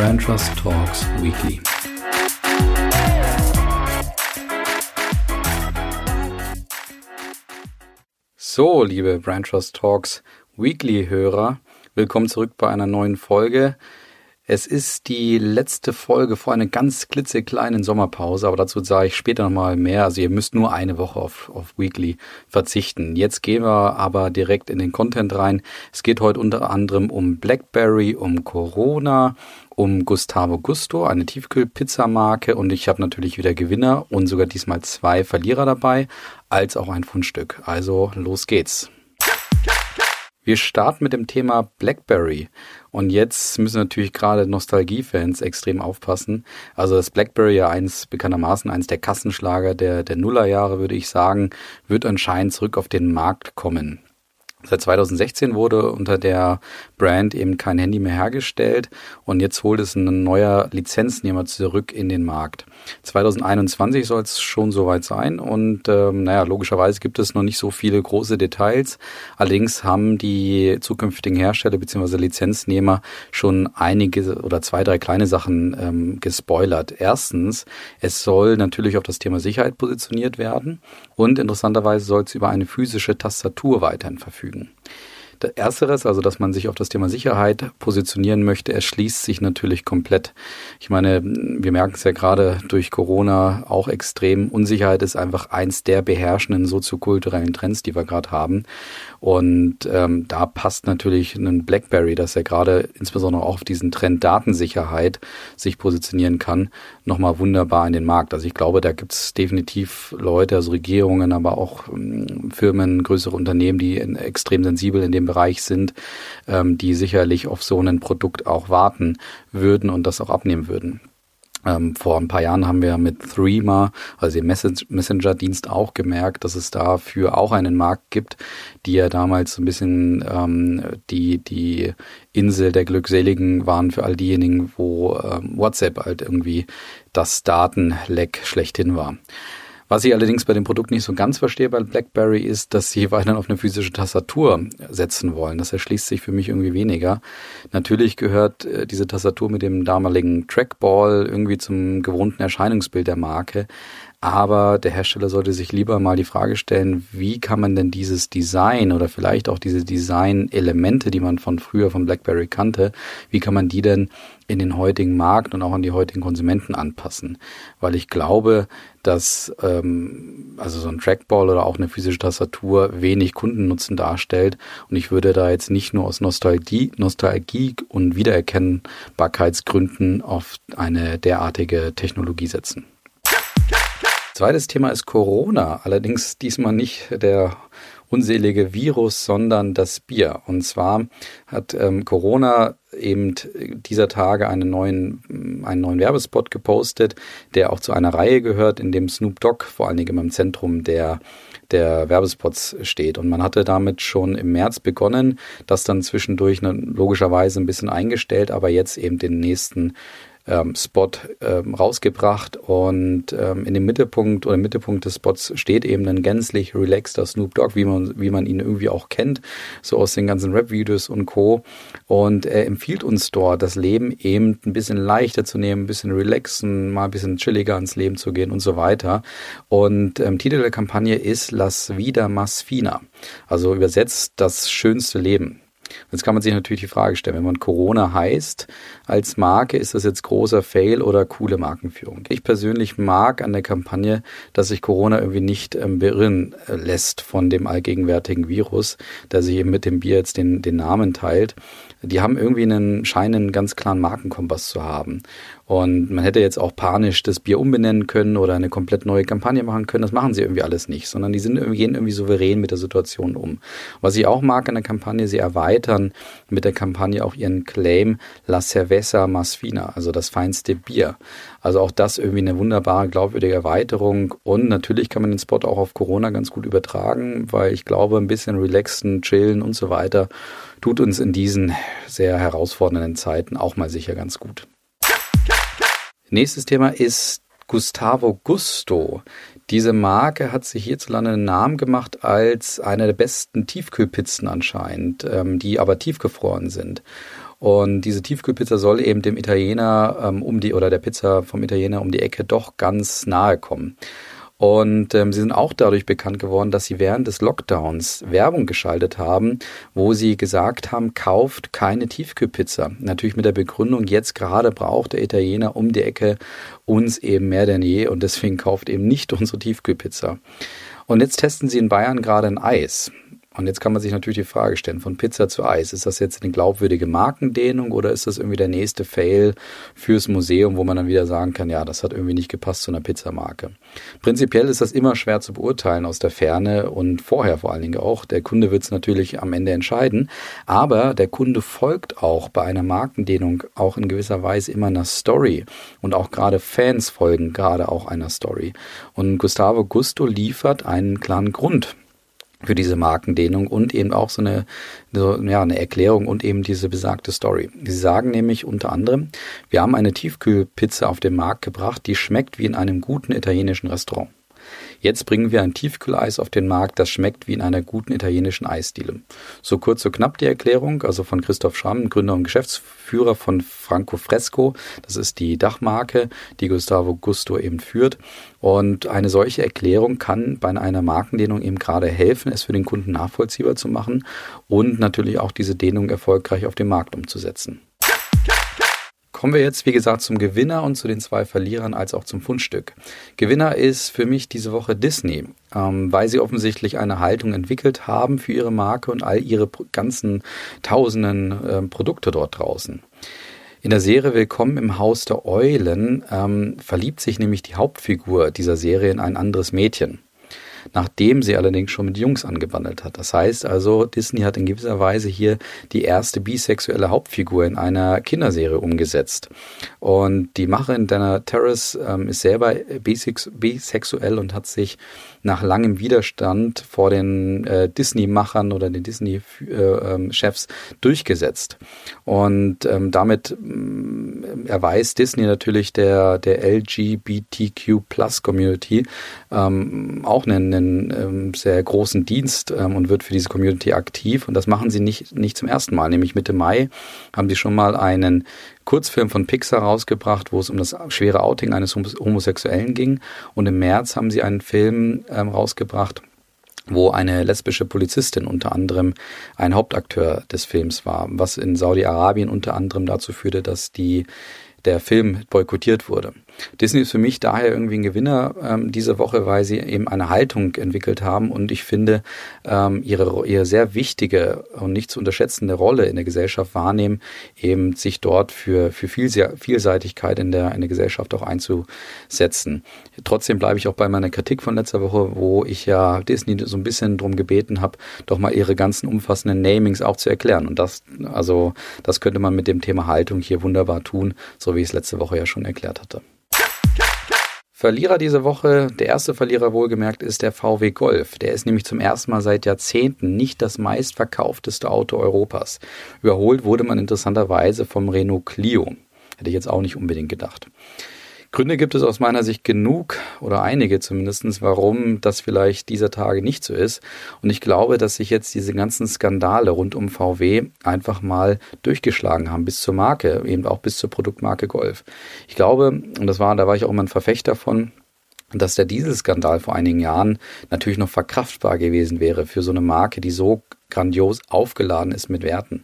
Brand Trust Talks Weekly. So, liebe Brand Trust Talks Weekly Hörer, willkommen zurück bei einer neuen Folge. Es ist die letzte Folge vor einer ganz klitzekleinen Sommerpause, aber dazu sage ich später nochmal mehr. Also ihr müsst nur eine Woche auf, auf Weekly verzichten. Jetzt gehen wir aber direkt in den Content rein. Es geht heute unter anderem um BlackBerry, um Corona, um Gustavo Gusto, eine Tiefkühlpizzamarke und ich habe natürlich wieder Gewinner und sogar diesmal zwei Verlierer dabei, als auch ein Fundstück. Also los geht's. Wir starten mit dem Thema BlackBerry. Und jetzt müssen natürlich gerade Nostalgiefans extrem aufpassen. Also das BlackBerry ja eins bekanntermaßen eins der Kassenschlager der, der Nullerjahre, würde ich sagen, wird anscheinend zurück auf den Markt kommen. Seit 2016 wurde unter der Brand eben kein Handy mehr hergestellt und jetzt holt es ein neuer Lizenznehmer zurück in den Markt. 2021 soll es schon soweit sein und ähm, naja, logischerweise gibt es noch nicht so viele große Details. Allerdings haben die zukünftigen Hersteller bzw. Lizenznehmer schon einige oder zwei, drei kleine Sachen ähm, gespoilert. Erstens, es soll natürlich auf das Thema Sicherheit positioniert werden und interessanterweise soll es über eine physische Tastatur weiterhin verfügen. Ersteres, also dass man sich auf das Thema Sicherheit positionieren möchte, erschließt sich natürlich komplett. Ich meine, wir merken es ja gerade durch Corona auch extrem. Unsicherheit ist einfach eins der beherrschenden soziokulturellen Trends, die wir gerade haben. Und ähm, da passt natürlich ein BlackBerry, dass er gerade insbesondere auch auf diesen Trend Datensicherheit sich positionieren kann, nochmal wunderbar in den Markt. Also ich glaube, da gibt es definitiv Leute, also Regierungen, aber auch ähm, Firmen, größere Unternehmen, die extrem sensibel in dem Bereich sind, ähm, die sicherlich auf so ein Produkt auch warten würden und das auch abnehmen würden. Ähm, vor ein paar Jahren haben wir mit Threema, also dem Messenger-Dienst, auch gemerkt, dass es dafür auch einen Markt gibt, die ja damals so ein bisschen ähm, die, die Insel der Glückseligen waren für all diejenigen, wo ähm, WhatsApp halt irgendwie das Datenleck schlechthin war. Was ich allerdings bei dem Produkt nicht so ganz verstehe bei BlackBerry ist, dass sie weiterhin auf eine physische Tastatur setzen wollen. Das erschließt sich für mich irgendwie weniger. Natürlich gehört äh, diese Tastatur mit dem damaligen Trackball irgendwie zum gewohnten Erscheinungsbild der Marke. Aber der Hersteller sollte sich lieber mal die Frage stellen, wie kann man denn dieses Design oder vielleicht auch diese Design-Elemente, die man von früher von BlackBerry kannte, wie kann man die denn in den heutigen Markt und auch an die heutigen Konsumenten anpassen? Weil ich glaube, dass ähm, also so ein Trackball oder auch eine physische Tastatur wenig Kundennutzen darstellt. Und ich würde da jetzt nicht nur aus Nostalgie, Nostalgie und Wiedererkennbarkeitsgründen auf eine derartige Technologie setzen. Zweites Thema ist Corona, allerdings diesmal nicht der unselige Virus, sondern das Bier. Und zwar hat ähm, Corona eben dieser Tage einen neuen, einen neuen Werbespot gepostet, der auch zu einer Reihe gehört, in dem Snoop Dogg vor allen Dingen im Zentrum der der Werbespots steht. Und man hatte damit schon im März begonnen, das dann zwischendurch ne, logischerweise ein bisschen eingestellt, aber jetzt eben den nächsten ähm, Spot ähm, rausgebracht und ähm, in dem Mittelpunkt oder im Mittelpunkt des Spots steht eben ein gänzlich relaxter Snoop Dogg, wie man, wie man ihn irgendwie auch kennt, so aus den ganzen Rap-Videos und Co. Und er empfiehlt uns dort, das Leben eben ein bisschen leichter zu nehmen, ein bisschen relaxen, mal ein bisschen chilliger ans Leben zu gehen und so weiter. Und ähm, Titel der Kampagne ist Las Vida Más Fina, also übersetzt das schönste Leben. Jetzt kann man sich natürlich die Frage stellen, wenn man Corona heißt als Marke, ist das jetzt großer Fail oder coole Markenführung? Ich persönlich mag an der Kampagne, dass sich Corona irgendwie nicht ähm, beirren äh, lässt von dem allgegenwärtigen Virus, der sich eben mit dem Bier jetzt den, den Namen teilt. Die haben irgendwie einen, scheinen einen ganz klaren Markenkompass zu haben. Und man hätte jetzt auch panisch das Bier umbenennen können oder eine komplett neue Kampagne machen können. Das machen sie irgendwie alles nicht, sondern die sind gehen irgendwie souverän mit der Situation um. Was ich auch mag an der Kampagne, sie erweitern mit der Kampagne auch ihren Claim La Cerveza Más Fina, also das feinste Bier. Also auch das irgendwie eine wunderbare, glaubwürdige Erweiterung. Und natürlich kann man den Spot auch auf Corona ganz gut übertragen, weil ich glaube, ein bisschen relaxen, chillen und so weiter tut uns in diesen sehr herausfordernden Zeiten auch mal sicher ganz gut. Nächstes Thema ist Gustavo Gusto. Diese Marke hat sich hierzulande einen Namen gemacht als eine der besten Tiefkühlpizzen anscheinend, ähm, die aber tiefgefroren sind. Und diese Tiefkühlpizza soll eben dem Italiener ähm, um die oder der Pizza vom Italiener um die Ecke doch ganz nahe kommen. Und ähm, sie sind auch dadurch bekannt geworden, dass sie während des Lockdowns Werbung geschaltet haben, wo sie gesagt haben, kauft keine Tiefkühlpizza. Natürlich mit der Begründung, jetzt gerade braucht der Italiener um die Ecke uns eben mehr denn je und deswegen kauft eben nicht unsere Tiefkühlpizza. Und jetzt testen sie in Bayern gerade ein Eis. Und jetzt kann man sich natürlich die Frage stellen, von Pizza zu Eis, ist das jetzt eine glaubwürdige Markendehnung oder ist das irgendwie der nächste Fail fürs Museum, wo man dann wieder sagen kann, ja, das hat irgendwie nicht gepasst zu einer Pizzamarke. Prinzipiell ist das immer schwer zu beurteilen aus der Ferne und vorher vor allen Dingen auch. Der Kunde wird es natürlich am Ende entscheiden, aber der Kunde folgt auch bei einer Markendehnung auch in gewisser Weise immer einer Story und auch gerade Fans folgen gerade auch einer Story. Und Gustavo Gusto liefert einen klaren Grund für diese Markendehnung und eben auch so eine, so, ja, eine Erklärung und eben diese besagte Story. Sie sagen nämlich unter anderem, wir haben eine Tiefkühlpizza auf den Markt gebracht, die schmeckt wie in einem guten italienischen Restaurant. Jetzt bringen wir ein Tiefkühleis auf den Markt, das schmeckt wie in einer guten italienischen Eisdiele. So kurz, so knapp die Erklärung, also von Christoph Schramm, Gründer und Geschäftsführer von Franco Fresco. Das ist die Dachmarke, die Gustavo Gusto eben führt. Und eine solche Erklärung kann bei einer Markendehnung eben gerade helfen, es für den Kunden nachvollziehbar zu machen und natürlich auch diese Dehnung erfolgreich auf dem Markt umzusetzen. Kommen wir jetzt, wie gesagt, zum Gewinner und zu den zwei Verlierern als auch zum Fundstück. Gewinner ist für mich diese Woche Disney, ähm, weil sie offensichtlich eine Haltung entwickelt haben für ihre Marke und all ihre ganzen tausenden äh, Produkte dort draußen. In der Serie Willkommen im Haus der Eulen ähm, verliebt sich nämlich die Hauptfigur dieser Serie in ein anderes Mädchen nachdem sie allerdings schon mit Jungs angebandelt hat. Das heißt also, Disney hat in gewisser Weise hier die erste bisexuelle Hauptfigur in einer Kinderserie umgesetzt. Und die Macherin Dana Terrace ähm, ist selber bisex bisexuell und hat sich nach langem Widerstand vor den äh, Disney-Machern oder den Disney-Chefs äh, ähm, durchgesetzt. Und ähm, damit ähm, erweist Disney natürlich der, der LGBTQ-Plus-Community ähm, auch einen, einen ähm, sehr großen Dienst ähm, und wird für diese Community aktiv. Und das machen sie nicht, nicht zum ersten Mal. Nämlich Mitte Mai haben sie schon mal einen Kurzfilm von Pixar rausgebracht, wo es um das schwere Outing eines Homosexuellen ging. Und im März haben sie einen Film ähm, rausgebracht, wo eine lesbische Polizistin unter anderem ein Hauptakteur des Films war, was in Saudi-Arabien unter anderem dazu führte, dass die der Film boykottiert wurde. Disney ist für mich daher irgendwie ein Gewinner ähm, diese Woche, weil sie eben eine Haltung entwickelt haben und ich finde, ähm, ihre, ihre sehr wichtige und nicht zu unterschätzende Rolle in der Gesellschaft wahrnehmen, eben sich dort für, für Vielseitigkeit in der, in der Gesellschaft auch einzusetzen. Trotzdem bleibe ich auch bei meiner Kritik von letzter Woche, wo ich ja Disney so ein bisschen drum gebeten habe, doch mal ihre ganzen umfassenden Namings auch zu erklären. Und das, also, das könnte man mit dem Thema Haltung hier wunderbar tun, so wie ich es letzte Woche ja schon erklärt hatte. Verlierer diese Woche, der erste Verlierer wohlgemerkt, ist der VW Golf. Der ist nämlich zum ersten Mal seit Jahrzehnten nicht das meistverkaufteste Auto Europas. Überholt wurde man interessanterweise vom Renault Clio. Hätte ich jetzt auch nicht unbedingt gedacht. Gründe gibt es aus meiner Sicht genug oder einige zumindestens, warum das vielleicht dieser Tage nicht so ist. Und ich glaube, dass sich jetzt diese ganzen Skandale rund um VW einfach mal durchgeschlagen haben bis zur Marke, eben auch bis zur Produktmarke Golf. Ich glaube, und das war, da war ich auch immer ein Verfechter von, dass der Dieselskandal vor einigen Jahren natürlich noch verkraftbar gewesen wäre für so eine Marke, die so grandios aufgeladen ist mit Werten.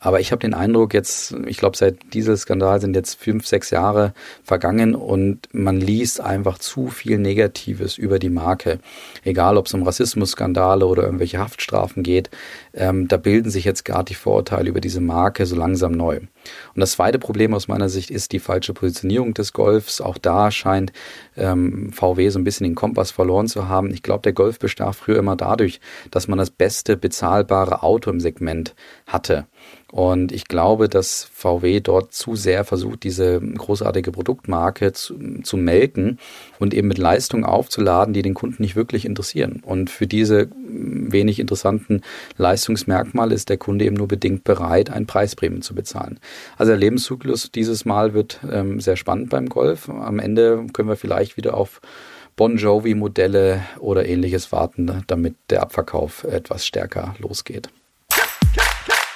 Aber ich habe den Eindruck, jetzt, ich glaube, seit diesem Skandal sind jetzt fünf, sechs Jahre vergangen und man liest einfach zu viel Negatives über die Marke. Egal, ob es um Rassismusskandale oder irgendwelche Haftstrafen geht, ähm, da bilden sich jetzt gerade die Vorurteile über diese Marke so langsam neu. Und das zweite Problem aus meiner Sicht ist die falsche Positionierung des Golfs. Auch da scheint ähm, VW so ein bisschen den Kompass verloren zu haben. Ich glaube, der Golf bestach früher immer dadurch, dass man das beste bezahlbare Auto im Segment hatte. Und ich glaube, dass VW dort zu sehr versucht, diese großartige Produktmarke zu, zu melken und eben mit Leistungen aufzuladen, die den Kunden nicht wirklich interessieren. Und für diese wenig interessanten Leistungsmerkmale ist der Kunde eben nur bedingt bereit, ein Preisprämien zu bezahlen. Also der Lebenszyklus dieses Mal wird ähm, sehr spannend beim Golf. Am Ende können wir vielleicht wieder auf Bon Jovi-Modelle oder ähnliches warten, damit der Abverkauf etwas stärker losgeht.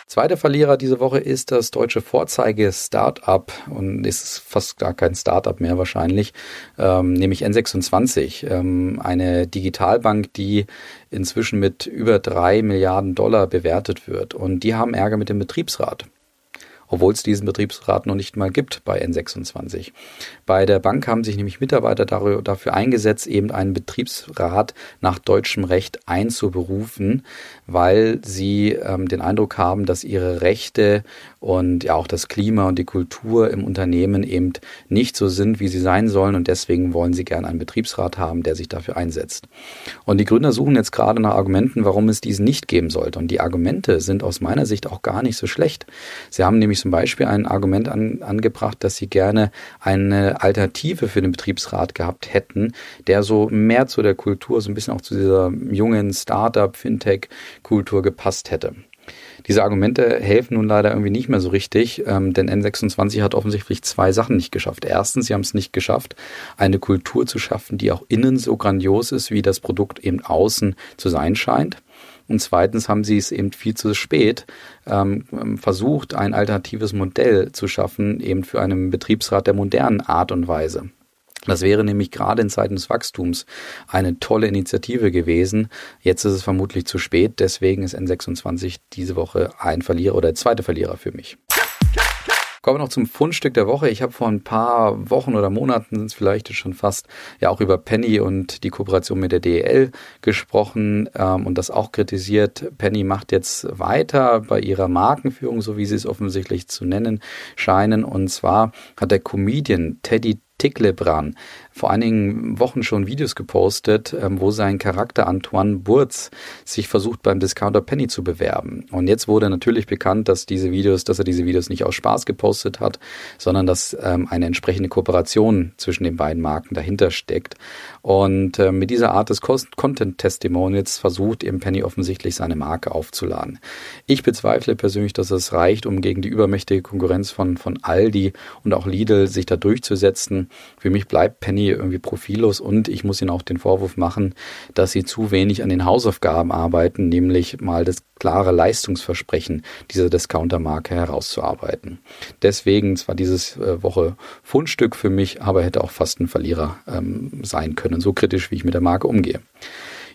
Zweiter Verlierer diese Woche ist das deutsche Vorzeige-Startup und ist fast gar kein Startup mehr wahrscheinlich, ähm, nämlich N26, ähm, eine Digitalbank, die inzwischen mit über drei Milliarden Dollar bewertet wird. Und die haben Ärger mit dem Betriebsrat obwohl es diesen Betriebsrat noch nicht mal gibt bei N26. Bei der Bank haben sich nämlich Mitarbeiter dafür eingesetzt, eben einen Betriebsrat nach deutschem Recht einzuberufen, weil sie ähm, den Eindruck haben, dass ihre Rechte und ja auch das Klima und die Kultur im Unternehmen eben nicht so sind, wie sie sein sollen und deswegen wollen sie gerne einen Betriebsrat haben, der sich dafür einsetzt. Und die Gründer suchen jetzt gerade nach Argumenten, warum es diesen nicht geben sollte. Und die Argumente sind aus meiner Sicht auch gar nicht so schlecht. Sie haben nämlich zum Beispiel ein Argument an, angebracht, dass sie gerne eine Alternative für den Betriebsrat gehabt hätten, der so mehr zu der Kultur, so ein bisschen auch zu dieser jungen Startup, Fintech-Kultur gepasst hätte. Diese Argumente helfen nun leider irgendwie nicht mehr so richtig, ähm, denn N26 hat offensichtlich zwei Sachen nicht geschafft. Erstens, sie haben es nicht geschafft, eine Kultur zu schaffen, die auch innen so grandios ist, wie das Produkt eben außen zu sein scheint. Und zweitens haben sie es eben viel zu spät ähm, versucht, ein alternatives Modell zu schaffen, eben für einen Betriebsrat der modernen Art und Weise. Das wäre nämlich gerade in Zeiten des Wachstums eine tolle Initiative gewesen. Jetzt ist es vermutlich zu spät, deswegen ist N26 diese Woche ein Verlierer oder der zweite Verlierer für mich. Kommen wir noch zum Fundstück der Woche. Ich habe vor ein paar Wochen oder Monaten sind es vielleicht schon fast ja auch über Penny und die Kooperation mit der DEL gesprochen ähm, und das auch kritisiert. Penny macht jetzt weiter bei ihrer Markenführung, so wie sie es offensichtlich zu nennen scheinen. Und zwar hat der Comedian Teddy Tiglebran vor einigen Wochen schon Videos gepostet, ähm, wo sein Charakter Antoine Burz sich versucht beim Discounter Penny zu bewerben. Und jetzt wurde natürlich bekannt, dass diese Videos, dass er diese Videos nicht aus Spaß gepostet hat, sondern dass ähm, eine entsprechende Kooperation zwischen den beiden Marken dahinter steckt. Und äh, mit dieser Art des Content Testimonials versucht eben Penny offensichtlich seine Marke aufzuladen. Ich bezweifle persönlich, dass es reicht, um gegen die übermächtige Konkurrenz von, von Aldi und auch Lidl sich da durchzusetzen. Für mich bleibt Penny irgendwie profillos und ich muss ihnen auch den Vorwurf machen, dass sie zu wenig an den Hausaufgaben arbeiten, nämlich mal das klare Leistungsversprechen dieser Discounter-Marke herauszuarbeiten. Deswegen zwar dieses äh, Woche Fundstück für mich, aber hätte auch fast ein Verlierer ähm, sein können, so kritisch wie ich mit der Marke umgehe.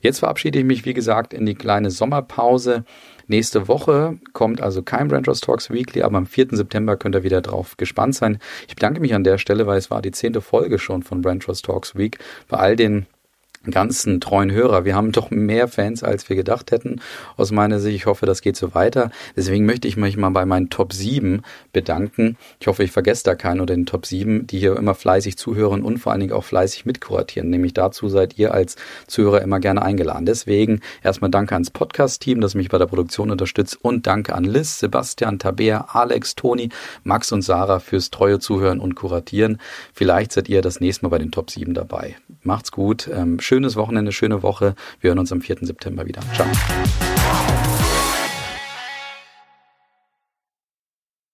Jetzt verabschiede ich mich, wie gesagt, in die kleine Sommerpause. Nächste Woche kommt also kein Brand Talks Weekly, aber am 4. September könnt ihr wieder drauf gespannt sein. Ich bedanke mich an der Stelle, weil es war die zehnte Folge schon von Brand Talks Week. Bei all den ganzen treuen Hörer. Wir haben doch mehr Fans, als wir gedacht hätten. Aus meiner Sicht, ich hoffe, das geht so weiter. Deswegen möchte ich mich mal bei meinen Top 7 bedanken. Ich hoffe, ich vergesse da keinen oder den Top 7, die hier immer fleißig zuhören und vor allen Dingen auch fleißig mitkuratieren. Nämlich dazu seid ihr als Zuhörer immer gerne eingeladen. Deswegen erstmal danke ans Podcast-Team, das mich bei der Produktion unterstützt und danke an Liz, Sebastian, Tabea, Alex, Toni, Max und Sarah fürs treue Zuhören und Kuratieren. Vielleicht seid ihr das nächste Mal bei den Top 7 dabei. Macht's gut. Ähm, schönes Wochenende, schöne Woche. Wir hören uns am 4. September wieder. Ciao.